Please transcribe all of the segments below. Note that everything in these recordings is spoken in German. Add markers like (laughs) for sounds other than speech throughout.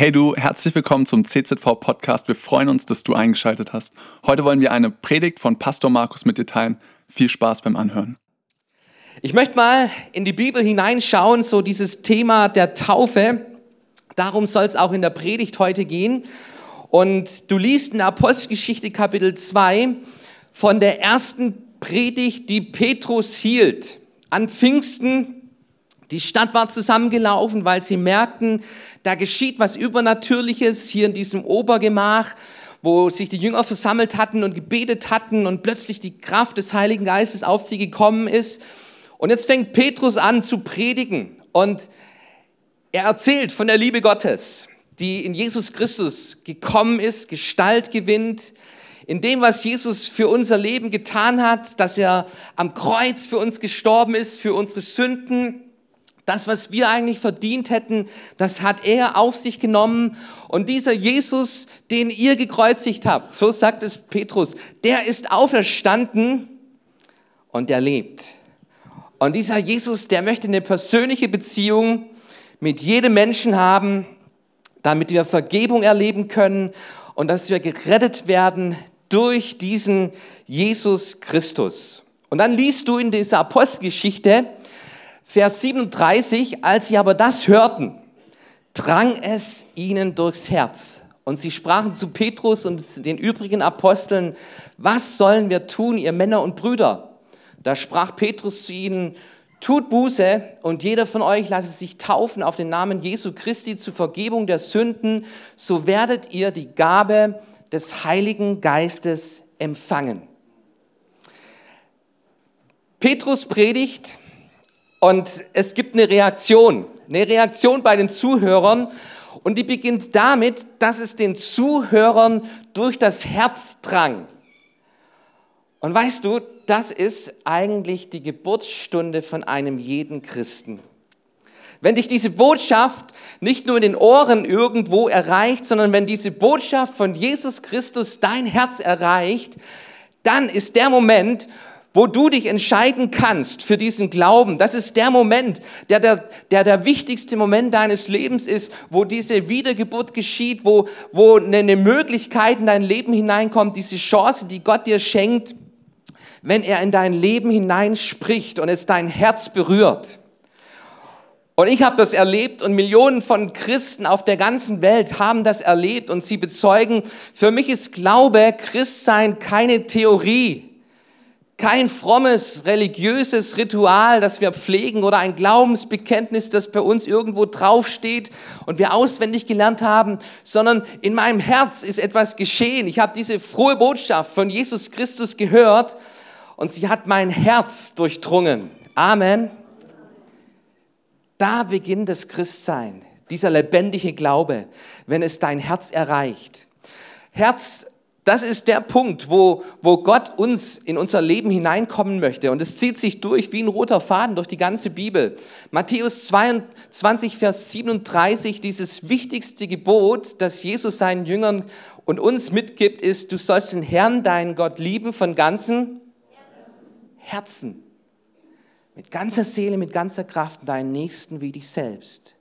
Hey du, herzlich willkommen zum CZV Podcast. Wir freuen uns, dass du eingeschaltet hast. Heute wollen wir eine Predigt von Pastor Markus mit dir teilen. Viel Spaß beim Anhören. Ich möchte mal in die Bibel hineinschauen, so dieses Thema der Taufe. Darum soll es auch in der Predigt heute gehen. Und du liest in Apostelgeschichte Kapitel 2 von der ersten Predigt, die Petrus hielt. An Pfingsten die Stadt war zusammengelaufen, weil sie merkten, da geschieht was Übernatürliches hier in diesem Obergemach, wo sich die Jünger versammelt hatten und gebetet hatten und plötzlich die Kraft des Heiligen Geistes auf sie gekommen ist. Und jetzt fängt Petrus an zu predigen und er erzählt von der Liebe Gottes, die in Jesus Christus gekommen ist, Gestalt gewinnt, in dem, was Jesus für unser Leben getan hat, dass er am Kreuz für uns gestorben ist, für unsere Sünden, das, was wir eigentlich verdient hätten, das hat er auf sich genommen. Und dieser Jesus, den ihr gekreuzigt habt, so sagt es Petrus, der ist auferstanden und der lebt. Und dieser Jesus, der möchte eine persönliche Beziehung mit jedem Menschen haben, damit wir Vergebung erleben können und dass wir gerettet werden durch diesen Jesus Christus. Und dann liest du in dieser Apostelgeschichte, Vers 37, als sie aber das hörten, drang es ihnen durchs Herz. Und sie sprachen zu Petrus und den übrigen Aposteln, was sollen wir tun, ihr Männer und Brüder? Da sprach Petrus zu ihnen, tut Buße und jeder von euch lasse sich taufen auf den Namen Jesu Christi zur Vergebung der Sünden, so werdet ihr die Gabe des Heiligen Geistes empfangen. Petrus predigt und es gibt eine Reaktion, eine Reaktion bei den Zuhörern. Und die beginnt damit, dass es den Zuhörern durch das Herz drang. Und weißt du, das ist eigentlich die Geburtsstunde von einem jeden Christen. Wenn dich diese Botschaft nicht nur in den Ohren irgendwo erreicht, sondern wenn diese Botschaft von Jesus Christus dein Herz erreicht, dann ist der Moment, wo du dich entscheiden kannst für diesen Glauben. Das ist der Moment, der der, der der wichtigste Moment deines Lebens ist, wo diese Wiedergeburt geschieht, wo, wo eine Möglichkeit in dein Leben hineinkommt, diese Chance, die Gott dir schenkt, wenn er in dein Leben hineinspricht und es dein Herz berührt. Und ich habe das erlebt und Millionen von Christen auf der ganzen Welt haben das erlebt und sie bezeugen, für mich ist Glaube, Christsein keine Theorie kein frommes, religiöses Ritual, das wir pflegen oder ein Glaubensbekenntnis, das bei uns irgendwo draufsteht und wir auswendig gelernt haben, sondern in meinem Herz ist etwas geschehen. Ich habe diese frohe Botschaft von Jesus Christus gehört und sie hat mein Herz durchdrungen. Amen. Da beginnt das Christsein, dieser lebendige Glaube, wenn es dein Herz erreicht. Herz das ist der Punkt, wo, wo Gott uns in unser Leben hineinkommen möchte. Und es zieht sich durch wie ein roter Faden durch die ganze Bibel. Matthäus 22, Vers 37, dieses wichtigste Gebot, das Jesus seinen Jüngern und uns mitgibt, ist, du sollst den Herrn, deinen Gott lieben von ganzem Herzen. Mit ganzer Seele, mit ganzer Kraft, deinen Nächsten wie dich selbst.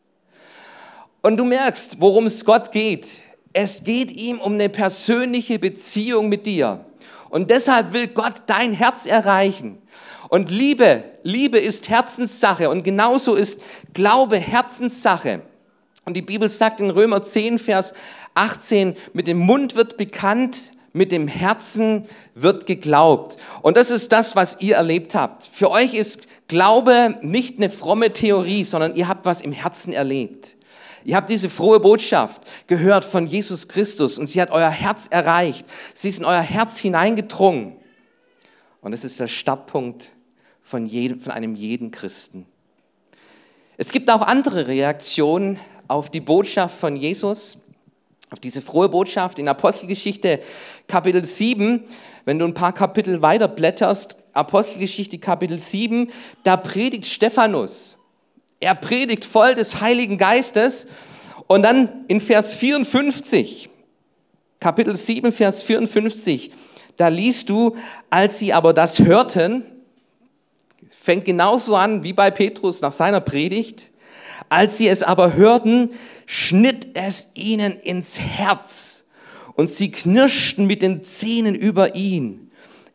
Und du merkst, worum es Gott geht es geht ihm um eine persönliche Beziehung mit dir. Und deshalb will Gott dein Herz erreichen. Und Liebe, Liebe ist Herzenssache und genauso ist Glaube Herzenssache. Und die Bibel sagt in Römer 10, Vers 18, mit dem Mund wird bekannt, mit dem Herzen wird geglaubt. Und das ist das, was ihr erlebt habt. Für euch ist Glaube nicht eine fromme Theorie, sondern ihr habt was im Herzen erlebt. Ihr habt diese frohe Botschaft gehört von Jesus Christus und sie hat euer Herz erreicht. Sie ist in euer Herz hineingedrungen. Und es ist der Startpunkt von, jedem, von einem jeden Christen. Es gibt auch andere Reaktionen auf die Botschaft von Jesus, auf diese frohe Botschaft in Apostelgeschichte Kapitel 7. Wenn du ein paar Kapitel weiter blätterst, Apostelgeschichte Kapitel 7, da predigt Stephanus. Er predigt voll des Heiligen Geistes. Und dann in Vers 54, Kapitel 7, Vers 54, da liest du, als sie aber das hörten, fängt genauso an wie bei Petrus nach seiner Predigt, Als sie es aber hörten, schnitt es ihnen ins Herz. Und sie knirschten mit den Zähnen über ihn.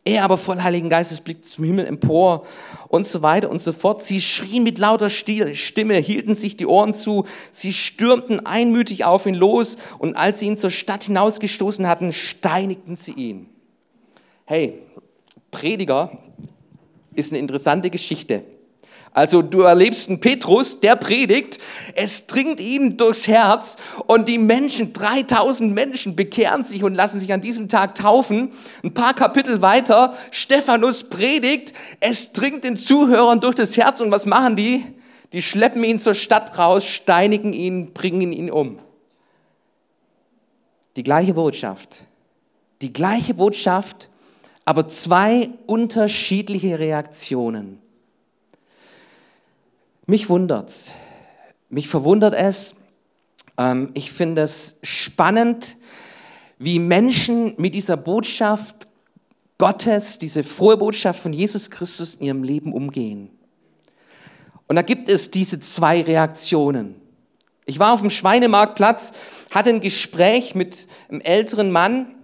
Er aber voll Heiligen Geistes blickte zum Himmel empor und so weiter und so fort. Sie schrien mit lauter Stimme, hielten sich die Ohren zu, sie stürmten einmütig auf ihn los und als sie ihn zur Stadt hinausgestoßen hatten, steinigten sie ihn. Hey, Prediger ist eine interessante Geschichte. Also du erlebst einen Petrus, der predigt, es dringt ihm durchs Herz und die Menschen, 3000 Menschen bekehren sich und lassen sich an diesem Tag taufen. Ein paar Kapitel weiter, Stephanus predigt, es dringt den Zuhörern durch das Herz und was machen die? Die schleppen ihn zur Stadt raus, steinigen ihn, bringen ihn um. Die gleiche Botschaft. Die gleiche Botschaft, aber zwei unterschiedliche Reaktionen. Mich wundert's. Mich verwundert es. Ähm, ich finde es spannend, wie Menschen mit dieser Botschaft Gottes, diese frohe Botschaft von Jesus Christus in ihrem Leben umgehen. Und da gibt es diese zwei Reaktionen. Ich war auf dem Schweinemarktplatz, hatte ein Gespräch mit einem älteren Mann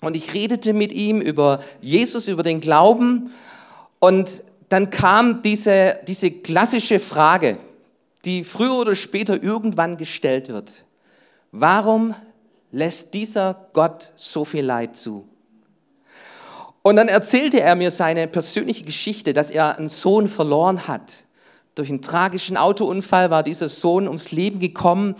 und ich redete mit ihm über Jesus, über den Glauben und dann kam diese, diese klassische Frage, die früher oder später irgendwann gestellt wird. Warum lässt dieser Gott so viel Leid zu? Und dann erzählte er mir seine persönliche Geschichte, dass er einen Sohn verloren hat. Durch einen tragischen Autounfall war dieser Sohn ums Leben gekommen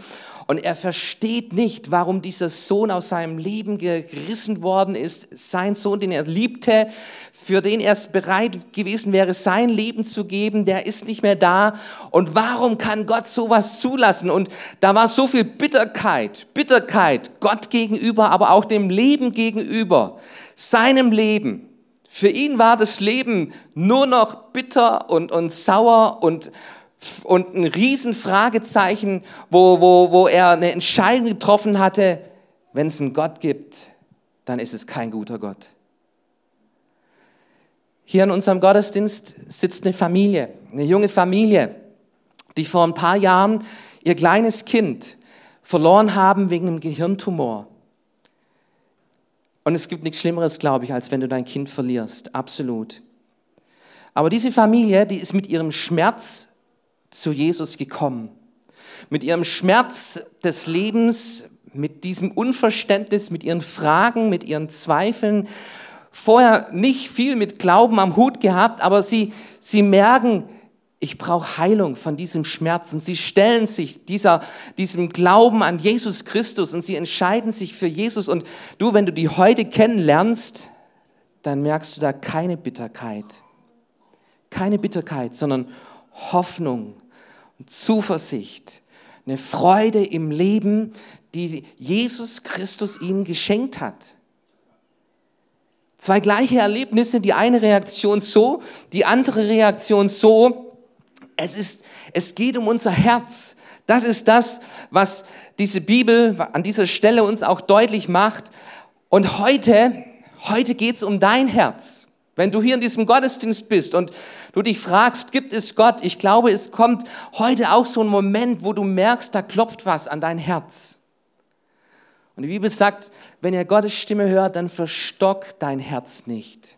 und er versteht nicht, warum dieser Sohn aus seinem Leben gerissen worden ist. Sein Sohn, den er liebte, für den er es bereit gewesen wäre, sein Leben zu geben, der ist nicht mehr da. Und warum kann Gott sowas zulassen? Und da war so viel Bitterkeit, Bitterkeit Gott gegenüber, aber auch dem Leben gegenüber, seinem Leben. Für ihn war das Leben nur noch bitter und, und sauer und, und ein Riesenfragezeichen, wo, wo, wo er eine Entscheidung getroffen hatte, wenn es einen Gott gibt, dann ist es kein guter Gott. Hier in unserem Gottesdienst sitzt eine Familie, eine junge Familie, die vor ein paar Jahren ihr kleines Kind verloren haben wegen einem Gehirntumor. Und es gibt nichts Schlimmeres, glaube ich, als wenn du dein Kind verlierst. Absolut. Aber diese Familie, die ist mit ihrem Schmerz zu Jesus gekommen. Mit ihrem Schmerz des Lebens, mit diesem Unverständnis, mit ihren Fragen, mit ihren Zweifeln, vorher nicht viel mit Glauben am Hut gehabt, aber sie, sie merken, ich brauche Heilung von diesem Schmerz. Und sie stellen sich dieser, diesem Glauben an Jesus Christus und sie entscheiden sich für Jesus. Und du, wenn du die heute kennenlernst, dann merkst du da keine Bitterkeit. Keine Bitterkeit, sondern Hoffnung und Zuversicht, eine Freude im Leben, die Jesus Christus ihnen geschenkt hat. Zwei gleiche Erlebnisse, die eine Reaktion so, die andere Reaktion so. Es, ist, es geht um unser Herz. Das ist das, was diese Bibel an dieser Stelle uns auch deutlich macht. Und heute, heute geht es um dein Herz. Wenn du hier in diesem Gottesdienst bist und du dich fragst, gibt es Gott? Ich glaube, es kommt heute auch so ein Moment, wo du merkst, da klopft was an dein Herz. Und die Bibel sagt, wenn ihr Gottes Stimme hört, dann verstock dein Herz nicht.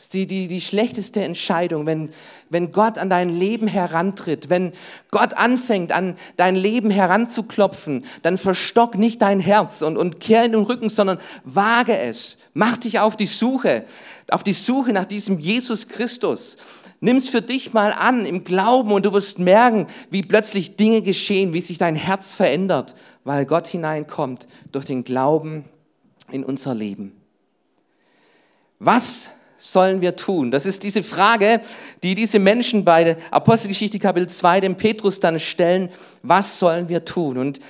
Das ist die, die, die schlechteste Entscheidung, wenn, wenn Gott an dein Leben herantritt, wenn Gott anfängt, an dein Leben heranzuklopfen, dann verstock nicht dein Herz und, und kehr in den Rücken, sondern wage es. Mach dich auf die Suche, auf die Suche nach diesem Jesus Christus. Nimm's für dich mal an im Glauben und du wirst merken, wie plötzlich Dinge geschehen, wie sich dein Herz verändert, weil Gott hineinkommt durch den Glauben in unser Leben. Was sollen wir tun? Das ist diese Frage, die diese Menschen bei Apostelgeschichte Kapitel 2 dem Petrus dann stellen. Was sollen wir tun? Und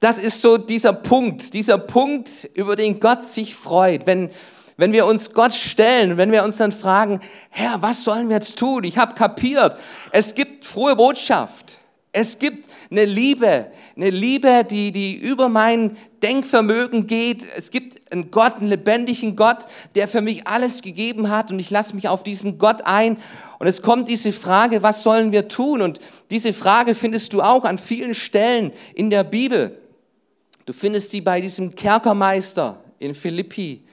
das ist so dieser Punkt, dieser Punkt, über den Gott sich freut. Wenn, wenn wir uns Gott stellen, wenn wir uns dann fragen, Herr, was sollen wir jetzt tun? Ich habe kapiert, es gibt frohe Botschaft. Es gibt eine Liebe, eine Liebe, die, die über mein Denkvermögen geht. Es gibt einen Gott, einen lebendigen Gott, der für mich alles gegeben hat und ich lasse mich auf diesen Gott ein. Und es kommt diese Frage, was sollen wir tun? Und diese Frage findest du auch an vielen Stellen in der Bibel. Du findest sie bei diesem Kerkermeister in Philippi,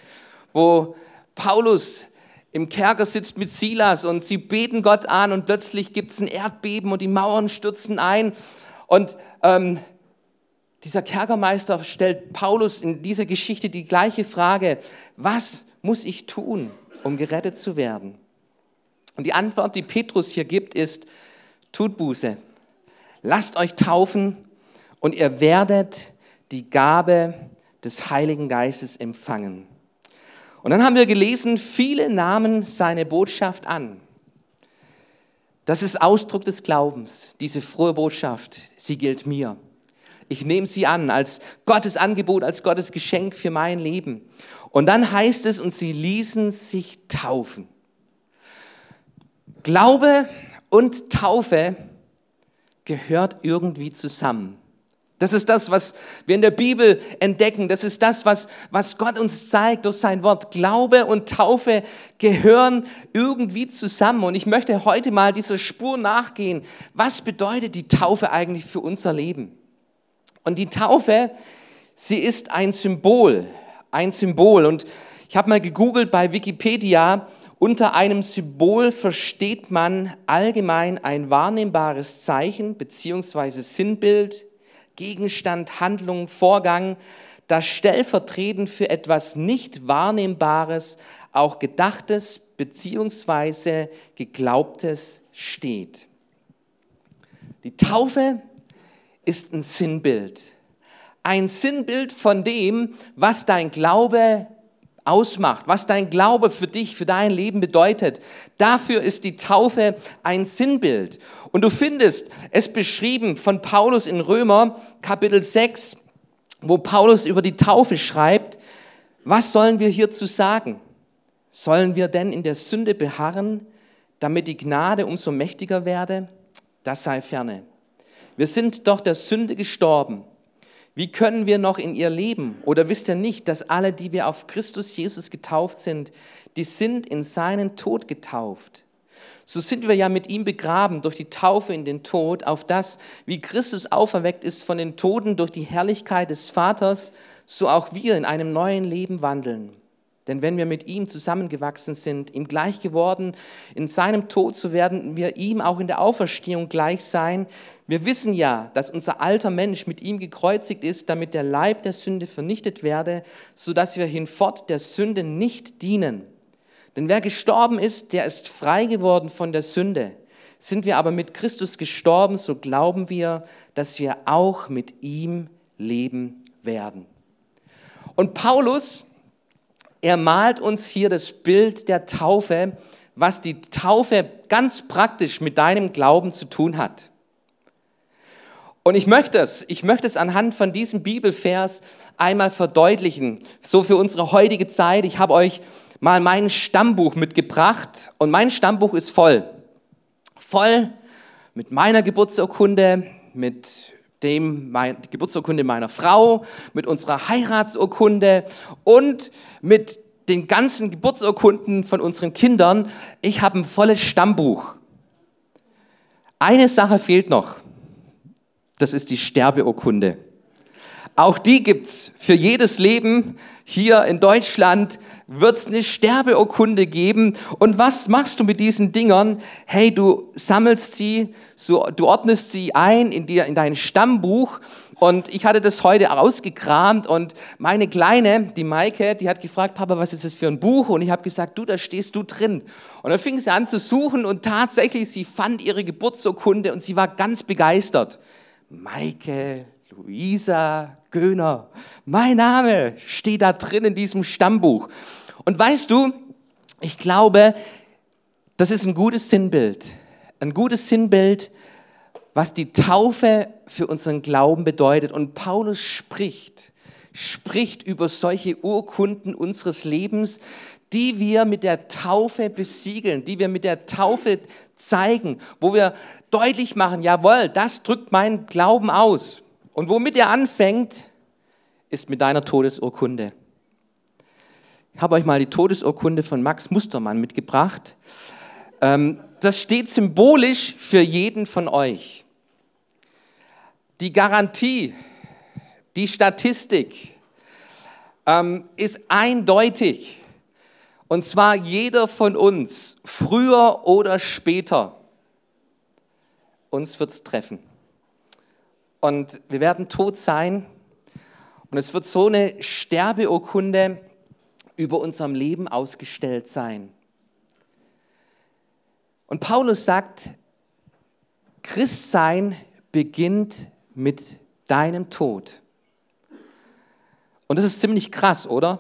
wo Paulus im Kerker sitzt mit Silas und sie beten Gott an und plötzlich gibt es ein Erdbeben und die Mauern stürzen ein. Und ähm, dieser Kerkermeister stellt Paulus in dieser Geschichte die gleiche Frage, was muss ich tun, um gerettet zu werden? Und die Antwort, die Petrus hier gibt, ist, tut Buße, lasst euch taufen und ihr werdet die Gabe des Heiligen Geistes empfangen. Und dann haben wir gelesen, viele nahmen seine Botschaft an. Das ist Ausdruck des Glaubens, diese frohe Botschaft, sie gilt mir. Ich nehme sie an als Gottes Angebot, als Gottes Geschenk für mein Leben. Und dann heißt es, und sie ließen sich taufen. Glaube und Taufe gehört irgendwie zusammen. Das ist das, was wir in der Bibel entdecken. Das ist das, was, was Gott uns zeigt durch sein Wort. Glaube und Taufe gehören irgendwie zusammen. Und ich möchte heute mal dieser Spur nachgehen. Was bedeutet die Taufe eigentlich für unser Leben? Und die Taufe, sie ist ein Symbol. Ein Symbol. Und ich habe mal gegoogelt bei Wikipedia. Unter einem Symbol versteht man allgemein ein wahrnehmbares Zeichen beziehungsweise Sinnbild, Gegenstand, Handlung, Vorgang, das stellvertretend für etwas nicht Wahrnehmbares, auch Gedachtes bzw. Geglaubtes steht. Die Taufe ist ein Sinnbild. Ein Sinnbild von dem, was dein Glaube ausmacht, was dein Glaube für dich, für dein Leben bedeutet. Dafür ist die Taufe ein Sinnbild. Und du findest es beschrieben von Paulus in Römer Kapitel 6, wo Paulus über die Taufe schreibt, was sollen wir hierzu sagen? Sollen wir denn in der Sünde beharren, damit die Gnade umso mächtiger werde? Das sei ferne. Wir sind doch der Sünde gestorben wie können wir noch in ihr leben? Oder wisst ihr nicht, dass alle, die wir auf Christus Jesus getauft sind, die sind in seinen Tod getauft? So sind wir ja mit ihm begraben durch die Taufe in den Tod, auf das, wie Christus auferweckt ist von den Toten durch die Herrlichkeit des Vaters, so auch wir in einem neuen Leben wandeln. Denn wenn wir mit ihm zusammengewachsen sind, ihm gleich geworden, in seinem Tod, so werden wir ihm auch in der Auferstehung gleich sein. Wir wissen ja, dass unser alter Mensch mit ihm gekreuzigt ist, damit der Leib der Sünde vernichtet werde, sodass wir hinfort der Sünde nicht dienen. Denn wer gestorben ist, der ist frei geworden von der Sünde. Sind wir aber mit Christus gestorben, so glauben wir, dass wir auch mit ihm leben werden. Und Paulus, er malt uns hier das Bild der Taufe, was die Taufe ganz praktisch mit deinem Glauben zu tun hat. Und ich möchte es, ich möchte es anhand von diesem Bibelvers einmal verdeutlichen, so für unsere heutige Zeit. Ich habe euch mal mein Stammbuch mitgebracht und mein Stammbuch ist voll. Voll mit meiner Geburtsurkunde, mit dem mein, Geburtsurkunde meiner Frau, mit unserer Heiratsurkunde und mit den ganzen Geburtsurkunden von unseren Kindern. Ich habe ein volles Stammbuch. Eine Sache fehlt noch. Das ist die Sterbeurkunde. Auch die gibt's für jedes Leben. Hier in Deutschland wird es eine Sterbeurkunde geben. Und was machst du mit diesen Dingern? Hey, du sammelst sie, so, du ordnest sie ein in, die, in dein Stammbuch. Und ich hatte das heute ausgekramt und meine Kleine, die Maike, die hat gefragt, Papa, was ist das für ein Buch? Und ich habe gesagt, du, da stehst du drin. Und dann fing sie an zu suchen und tatsächlich, sie fand ihre Geburtsurkunde und sie war ganz begeistert. Maike, Luisa, Göhner, mein Name steht da drin in diesem Stammbuch. Und weißt du, ich glaube, das ist ein gutes Sinnbild. Ein gutes Sinnbild, was die Taufe für unseren Glauben bedeutet. Und Paulus spricht, spricht über solche Urkunden unseres Lebens, die wir mit der Taufe besiegeln, die wir mit der Taufe zeigen, wo wir deutlich machen, jawohl, das drückt meinen Glauben aus. Und womit er anfängt, ist mit deiner Todesurkunde. Ich habe euch mal die Todesurkunde von Max Mustermann mitgebracht. Ähm, das steht symbolisch für jeden von euch. Die Garantie, die Statistik ähm, ist eindeutig. Und zwar jeder von uns, früher oder später, uns wird es treffen. Und wir werden tot sein. Und es wird so eine Sterbeurkunde über unserem Leben ausgestellt sein. Und Paulus sagt, Christsein beginnt mit deinem Tod. Und das ist ziemlich krass, oder?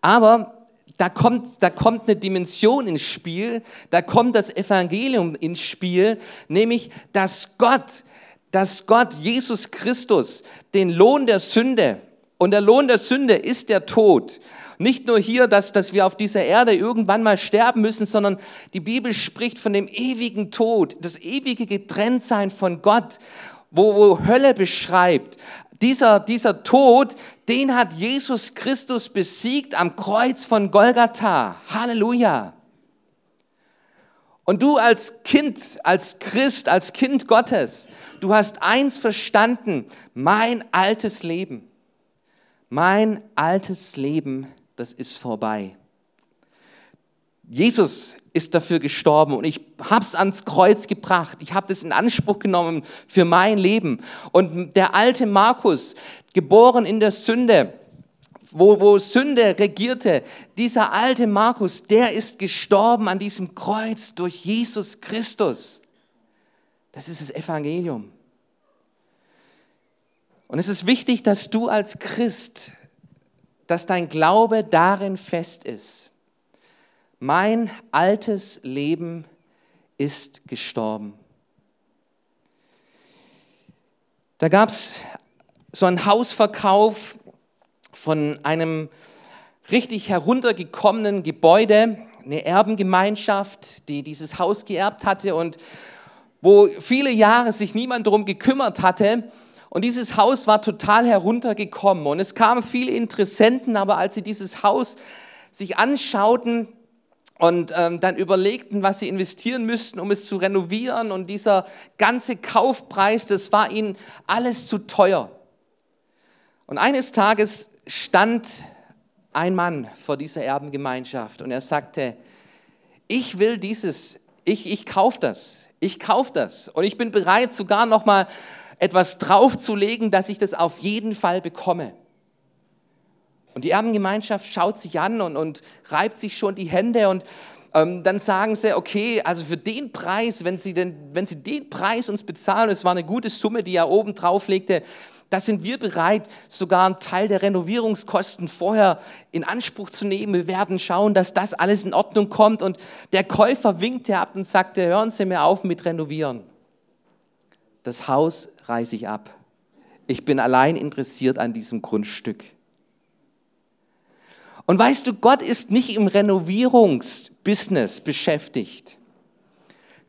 Aber da kommt, da kommt eine Dimension ins Spiel, da kommt das Evangelium ins Spiel, nämlich, dass Gott, dass Gott, Jesus Christus, den Lohn der Sünde, und der Lohn der Sünde ist der Tod, nicht nur hier, dass, dass wir auf dieser Erde irgendwann mal sterben müssen, sondern die Bibel spricht von dem ewigen Tod, das ewige Getrenntsein von Gott, wo, wo Hölle beschreibt. Dieser, dieser Tod, den hat Jesus Christus besiegt am Kreuz von Golgatha. Halleluja. Und du als Kind, als Christ, als Kind Gottes, du hast eins verstanden, mein altes Leben, mein altes Leben das ist vorbei. Jesus ist dafür gestorben und ich habe es ans Kreuz gebracht. Ich habe das in Anspruch genommen für mein Leben. Und der alte Markus, geboren in der Sünde, wo, wo Sünde regierte, dieser alte Markus, der ist gestorben an diesem Kreuz durch Jesus Christus. Das ist das Evangelium. Und es ist wichtig, dass du als Christ dass dein Glaube darin fest ist. Mein altes Leben ist gestorben. Da gab es so einen Hausverkauf von einem richtig heruntergekommenen Gebäude, eine Erbengemeinschaft, die dieses Haus geerbt hatte und wo viele Jahre sich niemand darum gekümmert hatte, und dieses Haus war total heruntergekommen. Und es kamen viele Interessenten, aber als sie dieses Haus sich anschauten und ähm, dann überlegten, was sie investieren müssten, um es zu renovieren, und dieser ganze Kaufpreis, das war ihnen alles zu teuer. Und eines Tages stand ein Mann vor dieser Erbengemeinschaft und er sagte, ich will dieses, ich, ich kaufe das, ich kaufe das und ich bin bereit sogar nochmal etwas draufzulegen, dass ich das auf jeden Fall bekomme. Und die Erbengemeinschaft schaut sich an und, und reibt sich schon die Hände und ähm, dann sagen sie, okay, also für den Preis, wenn sie, den, wenn sie den Preis uns bezahlen, es war eine gute Summe, die er oben drauf legte, da sind wir bereit, sogar einen Teil der Renovierungskosten vorher in Anspruch zu nehmen. Wir werden schauen, dass das alles in Ordnung kommt. Und der Käufer winkte ab und sagte, hören Sie mir auf mit Renovieren. Das Haus reiße ich ab. Ich bin allein interessiert an diesem Grundstück. Und weißt du, Gott ist nicht im Renovierungsbusiness beschäftigt.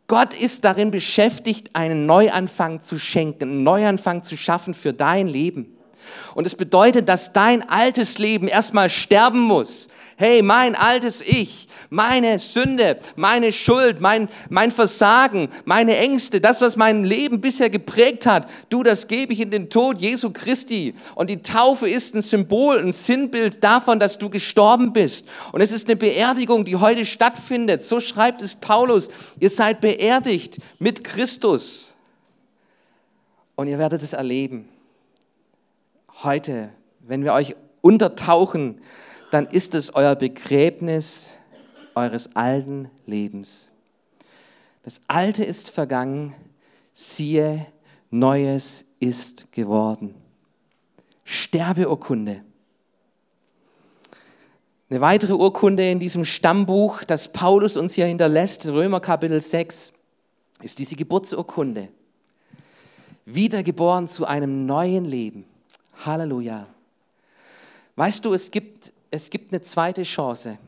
Gott ist darin beschäftigt, einen Neuanfang zu schenken, einen Neuanfang zu schaffen für dein Leben. Und es bedeutet, dass dein altes Leben erstmal sterben muss. Hey, mein altes Ich, meine Sünde, meine Schuld, mein, mein Versagen, meine Ängste, das, was mein Leben bisher geprägt hat, du, das gebe ich in den Tod Jesu Christi. Und die Taufe ist ein Symbol, ein Sinnbild davon, dass du gestorben bist. Und es ist eine Beerdigung, die heute stattfindet. So schreibt es Paulus. Ihr seid beerdigt mit Christus. Und ihr werdet es erleben. Heute, wenn wir euch untertauchen, dann ist es euer Begräbnis eures alten Lebens. Das Alte ist vergangen, siehe, Neues ist geworden. Sterbeurkunde. Eine weitere Urkunde in diesem Stammbuch, das Paulus uns hier hinterlässt, Römer Kapitel 6, ist diese Geburtsurkunde. Wiedergeboren zu einem neuen Leben. Halleluja. Weißt du, es gibt, es gibt eine zweite Chance.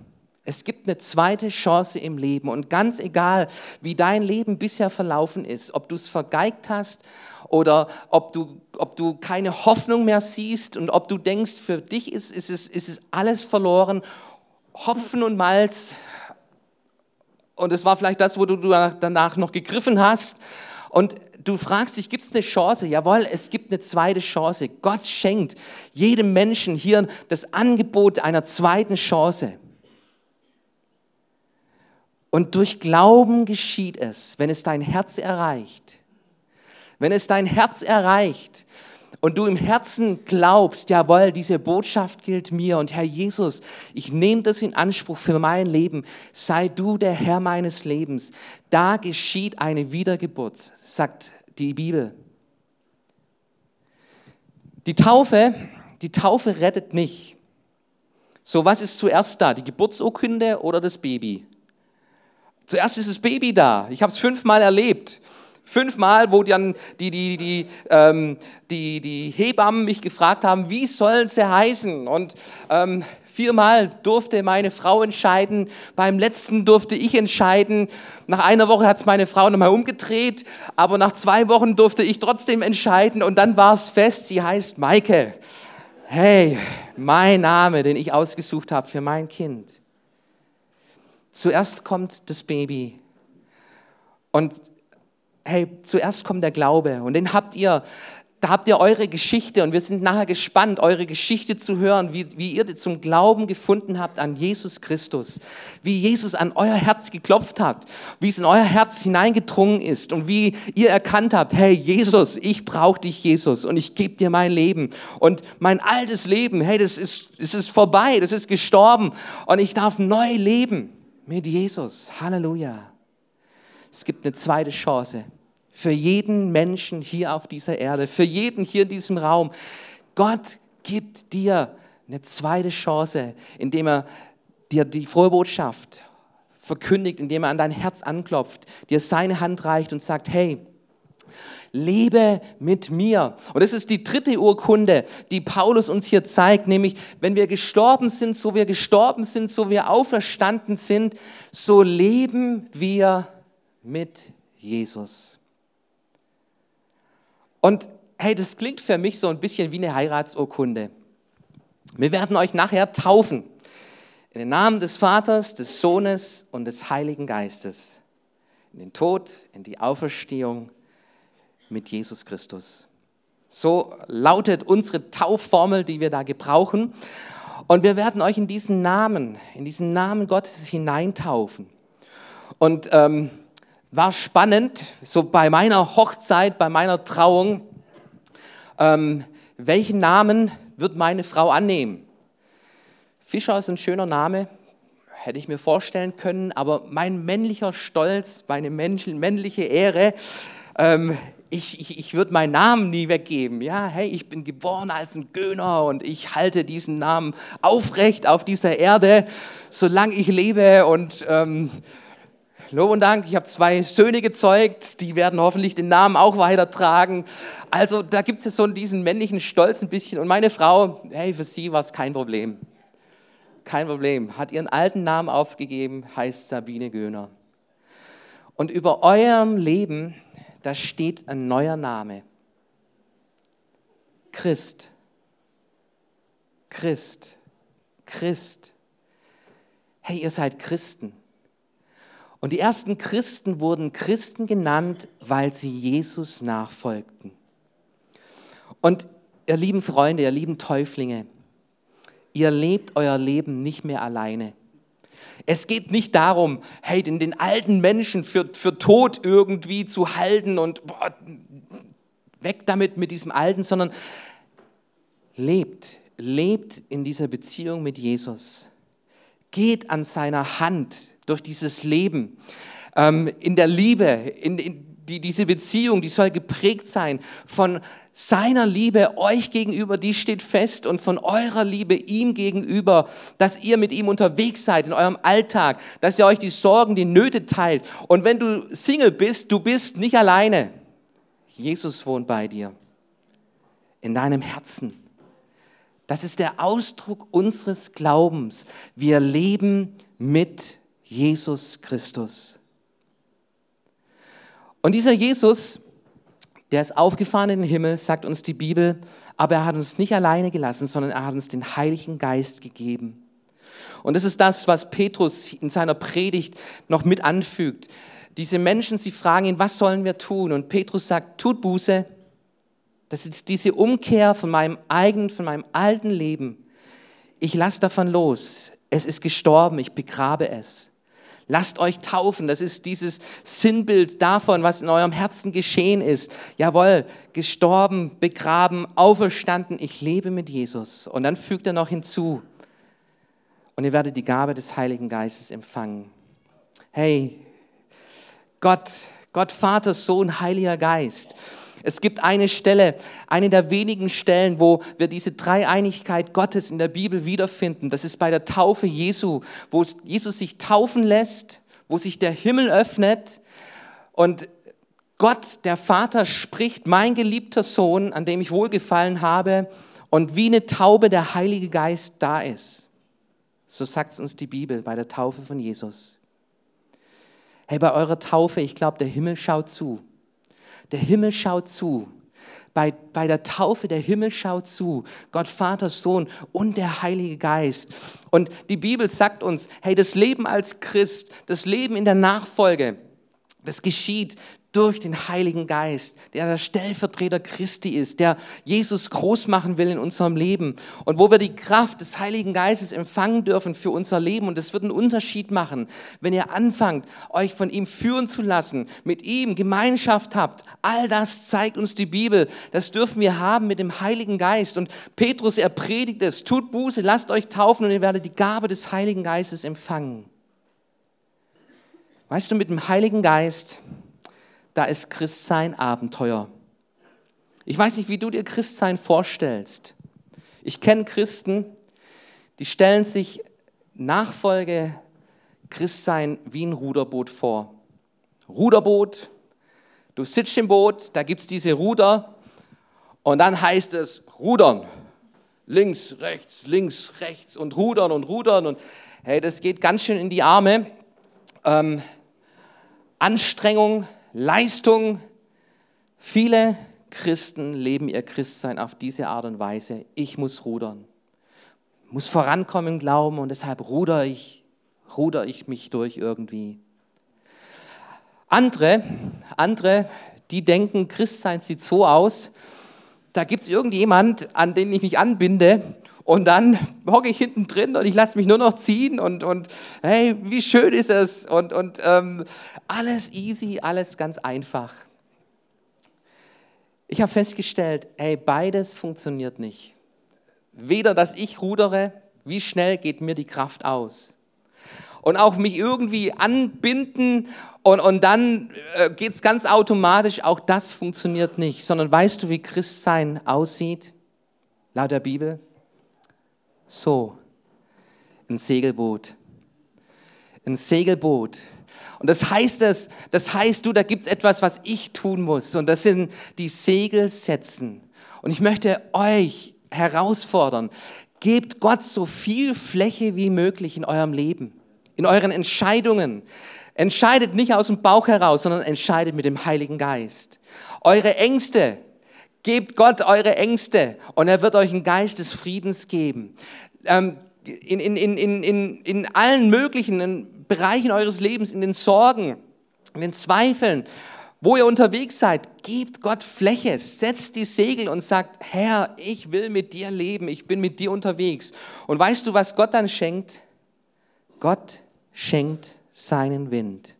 Es gibt eine zweite Chance im Leben und ganz egal, wie dein Leben bisher verlaufen ist, ob du es vergeigt hast oder ob du, ob du keine Hoffnung mehr siehst und ob du denkst, für dich ist, ist, es, ist es alles verloren, Hopfen und Malz und es war vielleicht das, wo du danach noch gegriffen hast und du fragst dich, gibt es eine Chance? Jawohl, es gibt eine zweite Chance. Gott schenkt jedem Menschen hier das Angebot einer zweiten Chance. Und durch Glauben geschieht es, wenn es dein Herz erreicht. Wenn es dein Herz erreicht und du im Herzen glaubst, jawohl, diese Botschaft gilt mir und Herr Jesus, ich nehme das in Anspruch für mein Leben, sei du der Herr meines Lebens. Da geschieht eine Wiedergeburt, sagt die Bibel. Die Taufe, die Taufe rettet nicht. So, was ist zuerst da, die Geburtsurkunde oder das Baby? Zuerst ist das Baby da. Ich habe es fünfmal erlebt. Fünfmal, wo dann die, die, die, ähm, die, die Hebammen mich gefragt haben, wie sollen sie heißen? Und ähm, viermal durfte meine Frau entscheiden. Beim letzten durfte ich entscheiden. Nach einer Woche hat es meine Frau nochmal umgedreht. Aber nach zwei Wochen durfte ich trotzdem entscheiden. Und dann war es fest, sie heißt Maike. Hey, mein Name, den ich ausgesucht habe für mein Kind. Zuerst kommt das Baby. Und hey, zuerst kommt der Glaube. Und den habt ihr, da habt ihr eure Geschichte. Und wir sind nachher gespannt, eure Geschichte zu hören, wie, wie ihr zum Glauben gefunden habt an Jesus Christus, wie Jesus an euer Herz geklopft hat, wie es in euer Herz hineingedrungen ist. Und wie ihr erkannt habt, hey Jesus, ich brauche dich Jesus. Und ich gebe dir mein Leben. Und mein altes Leben, hey, das ist, das ist vorbei, das ist gestorben. Und ich darf neu leben mit Jesus. Halleluja. Es gibt eine zweite Chance für jeden Menschen hier auf dieser Erde, für jeden hier in diesem Raum. Gott gibt dir eine zweite Chance, indem er dir die frohe Botschaft verkündigt, indem er an dein Herz anklopft, dir seine Hand reicht und sagt, hey, lebe mit mir. Und das ist die dritte Urkunde, die Paulus uns hier zeigt, nämlich wenn wir gestorben sind, so wir gestorben sind, so wir auferstanden sind, so leben wir mit Jesus. Und hey, das klingt für mich so ein bisschen wie eine Heiratsurkunde. Wir werden euch nachher taufen. In den Namen des Vaters, des Sohnes und des Heiligen Geistes. In den Tod, in die Auferstehung mit Jesus Christus. So lautet unsere Taufformel, die wir da gebrauchen. Und wir werden euch in diesen Namen, in diesen Namen Gottes hineintaufen. Und ähm, war spannend, so bei meiner Hochzeit, bei meiner Trauung, ähm, welchen Namen wird meine Frau annehmen? Fischer ist ein schöner Name, hätte ich mir vorstellen können, aber mein männlicher Stolz, meine männliche Ehre, ähm, ich, ich, ich würde meinen Namen nie weggeben. Ja, hey, ich bin geboren als ein Göner und ich halte diesen Namen aufrecht auf dieser Erde, solange ich lebe und ähm, Lob und Dank, ich habe zwei Söhne gezeugt, die werden hoffentlich den Namen auch weitertragen. Also da gibt es ja so diesen männlichen Stolz ein bisschen. Und meine Frau, hey, für sie war es kein Problem. Kein Problem. Hat ihren alten Namen aufgegeben, heißt Sabine Göhner. Und über eurem Leben, da steht ein neuer Name. Christ. Christ. Christ. Hey, ihr seid Christen. Und die ersten Christen wurden Christen genannt, weil sie Jesus nachfolgten. Und ihr lieben Freunde, ihr lieben Täuflinge, ihr lebt euer Leben nicht mehr alleine. Es geht nicht darum, hey, den, den alten Menschen für, für tot irgendwie zu halten und boah, weg damit mit diesem Alten, sondern lebt, lebt in dieser Beziehung mit Jesus. Geht an seiner Hand, durch dieses Leben. Ähm, in der Liebe, in, in die, diese Beziehung, die soll geprägt sein von seiner Liebe euch gegenüber, die steht fest und von eurer Liebe ihm gegenüber, dass ihr mit ihm unterwegs seid in eurem Alltag, dass ihr euch die Sorgen, die Nöte teilt. Und wenn du Single bist, du bist nicht alleine. Jesus wohnt bei dir, in deinem Herzen. Das ist der Ausdruck unseres Glaubens. Wir leben mit Jesus Christus. Und dieser Jesus, der ist aufgefahren in den Himmel, sagt uns die Bibel, aber er hat uns nicht alleine gelassen, sondern er hat uns den Heiligen Geist gegeben. Und das ist das, was Petrus in seiner Predigt noch mit anfügt. Diese Menschen, sie fragen ihn, was sollen wir tun? Und Petrus sagt, tut Buße. Das ist diese Umkehr von meinem eigenen, von meinem alten Leben. Ich lasse davon los. Es ist gestorben, ich begrabe es. Lasst euch taufen. Das ist dieses Sinnbild davon, was in eurem Herzen geschehen ist. Jawohl, gestorben, begraben, auferstanden. Ich lebe mit Jesus. Und dann fügt er noch hinzu. Und ihr werdet die Gabe des Heiligen Geistes empfangen. Hey, Gott, Gott Vater, Sohn, Heiliger Geist. Es gibt eine Stelle, eine der wenigen Stellen, wo wir diese Dreieinigkeit Gottes in der Bibel wiederfinden. Das ist bei der Taufe Jesu, wo Jesus sich taufen lässt, wo sich der Himmel öffnet und Gott, der Vater, spricht, mein geliebter Sohn, an dem ich wohlgefallen habe, und wie eine Taube der Heilige Geist da ist. So sagt es uns die Bibel bei der Taufe von Jesus. Hey, bei eurer Taufe, ich glaube, der Himmel schaut zu. Der Himmel schaut zu. Bei, bei der Taufe, der Himmel schaut zu. Gott, Vater, Sohn und der Heilige Geist. Und die Bibel sagt uns, hey, das Leben als Christ, das Leben in der Nachfolge, das geschieht durch den Heiligen Geist, der der Stellvertreter Christi ist, der Jesus groß machen will in unserem Leben und wo wir die Kraft des Heiligen Geistes empfangen dürfen für unser Leben. Und das wird einen Unterschied machen, wenn ihr anfangt, euch von ihm führen zu lassen, mit ihm Gemeinschaft habt. All das zeigt uns die Bibel. Das dürfen wir haben mit dem Heiligen Geist. Und Petrus, er predigt es, tut Buße, lasst euch taufen und ihr werdet die Gabe des Heiligen Geistes empfangen. Weißt du, mit dem Heiligen Geist, da ist Christsein Abenteuer. Ich weiß nicht, wie du dir Christsein vorstellst. Ich kenne Christen, die stellen sich Nachfolge Christsein wie ein Ruderboot vor. Ruderboot, du sitzt im Boot, da gibt es diese Ruder und dann heißt es rudern. Links, rechts, links, rechts und rudern und rudern und hey, das geht ganz schön in die Arme. Ähm, Anstrengung, Leistung. Viele Christen leben ihr Christsein auf diese Art und Weise. Ich muss rudern, muss vorankommen im Glauben und deshalb ruder ich, ruder ich mich durch irgendwie. Andere, andere, die denken, Christsein sieht so aus, da gibt es irgendjemand, an den ich mich anbinde und dann hocke ich hinten drin und ich lasse mich nur noch ziehen und, und hey, wie schön ist es und, und ähm, alles easy, alles ganz einfach. Ich habe festgestellt, hey, beides funktioniert nicht. Weder, dass ich rudere, wie schnell geht mir die Kraft aus. Und auch mich irgendwie anbinden und, und dann äh, geht es ganz automatisch, auch das funktioniert nicht. Sondern weißt du, wie Christsein aussieht? Laut der Bibel? So, ein Segelboot. Ein Segelboot. Und das heißt das, das heißt du, da gibt es etwas, was ich tun muss. Und das sind die Segel setzen. Und ich möchte euch herausfordern, gebt Gott so viel Fläche wie möglich in eurem Leben, in euren Entscheidungen. Entscheidet nicht aus dem Bauch heraus, sondern entscheidet mit dem Heiligen Geist. Eure Ängste, Gebt Gott eure Ängste und er wird euch einen Geist des Friedens geben. Ähm, in, in, in, in, in allen möglichen Bereichen eures Lebens, in den Sorgen, in den Zweifeln, wo ihr unterwegs seid, gebt Gott Fläche, setzt die Segel und sagt, Herr, ich will mit dir leben, ich bin mit dir unterwegs. Und weißt du, was Gott dann schenkt? Gott schenkt seinen Wind.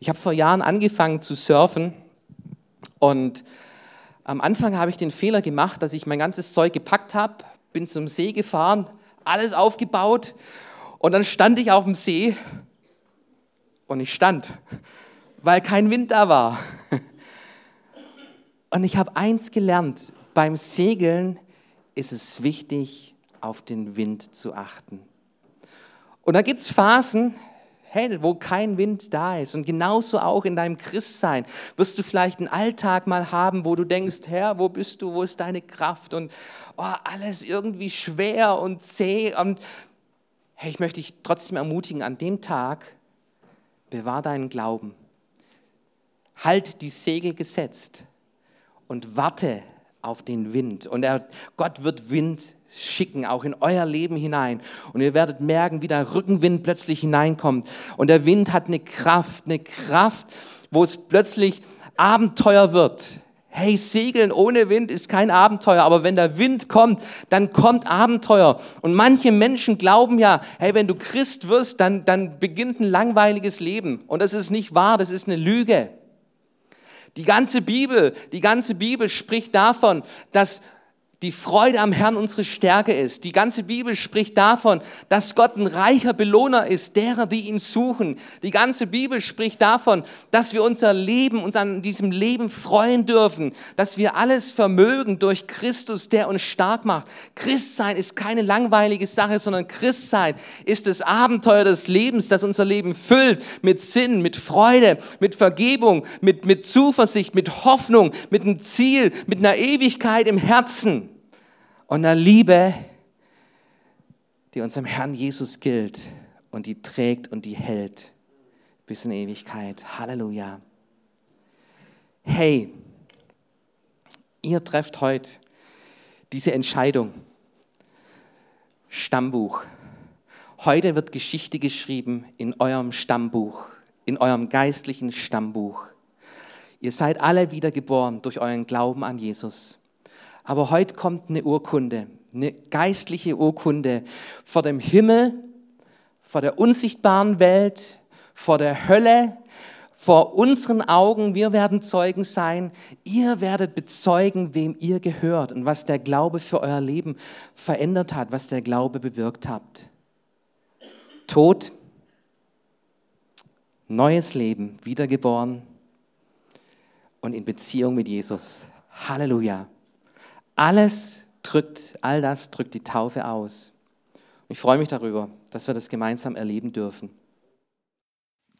Ich habe vor Jahren angefangen zu surfen und am Anfang habe ich den Fehler gemacht, dass ich mein ganzes Zeug gepackt habe, bin zum See gefahren, alles aufgebaut und dann stand ich auf dem See und ich stand, weil kein Wind da war. (laughs) Und ich habe eins gelernt, beim Segeln ist es wichtig, auf den Wind zu achten. Und da gibt es Phasen, Hey, wo kein Wind da ist. Und genauso auch in deinem Christsein wirst du vielleicht einen Alltag mal haben, wo du denkst, Herr, wo bist du, wo ist deine Kraft? Und oh, alles irgendwie schwer und zäh. Und hey, ich möchte dich trotzdem ermutigen, an dem Tag bewahr deinen Glauben. Halt die Segel gesetzt und warte auf den Wind. Und er, Gott wird Wind schicken, auch in euer Leben hinein. Und ihr werdet merken, wie der Rückenwind plötzlich hineinkommt. Und der Wind hat eine Kraft, eine Kraft, wo es plötzlich Abenteuer wird. Hey, Segeln ohne Wind ist kein Abenteuer, aber wenn der Wind kommt, dann kommt Abenteuer. Und manche Menschen glauben ja, hey, wenn du Christ wirst, dann, dann beginnt ein langweiliges Leben. Und das ist nicht wahr, das ist eine Lüge. Die ganze Bibel, die ganze Bibel spricht davon, dass die Freude am Herrn unsere Stärke ist. Die ganze Bibel spricht davon, dass Gott ein reicher Belohner ist, derer, die ihn suchen. Die ganze Bibel spricht davon, dass wir unser Leben, uns an diesem Leben freuen dürfen, dass wir alles vermögen durch Christus, der uns stark macht. Christsein ist keine langweilige Sache, sondern Christsein ist das Abenteuer des Lebens, das unser Leben füllt mit Sinn, mit Freude, mit Vergebung, mit, mit Zuversicht, mit Hoffnung, mit einem Ziel, mit einer Ewigkeit im Herzen und einer Liebe, die unserem Herrn Jesus gilt und die trägt und die hält bis in Ewigkeit. Halleluja. Hey, ihr trefft heute diese Entscheidung. Stammbuch. Heute wird Geschichte geschrieben in eurem Stammbuch, in eurem geistlichen Stammbuch. Ihr seid alle wiedergeboren durch euren Glauben an Jesus. Aber heute kommt eine Urkunde, eine geistliche Urkunde vor dem Himmel, vor der unsichtbaren Welt, vor der Hölle, vor unseren Augen. Wir werden Zeugen sein. Ihr werdet bezeugen, wem ihr gehört und was der Glaube für euer Leben verändert hat, was der Glaube bewirkt hat. Tod, neues Leben, wiedergeboren und in Beziehung mit Jesus. Halleluja. Alles drückt, all das drückt die Taufe aus. ich freue mich darüber, dass wir das gemeinsam erleben dürfen.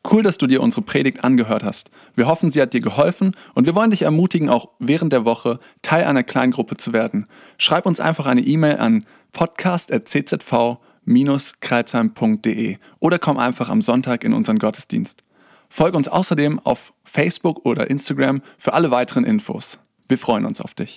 Cool, dass du dir unsere Predigt angehört hast. Wir hoffen, sie hat dir geholfen und wir wollen dich ermutigen, auch während der Woche Teil einer Kleingruppe zu werden. Schreib uns einfach eine E-Mail an podcast.czv-kreuzheim.de oder komm einfach am Sonntag in unseren Gottesdienst. Folge uns außerdem auf Facebook oder Instagram für alle weiteren Infos. Wir freuen uns auf dich.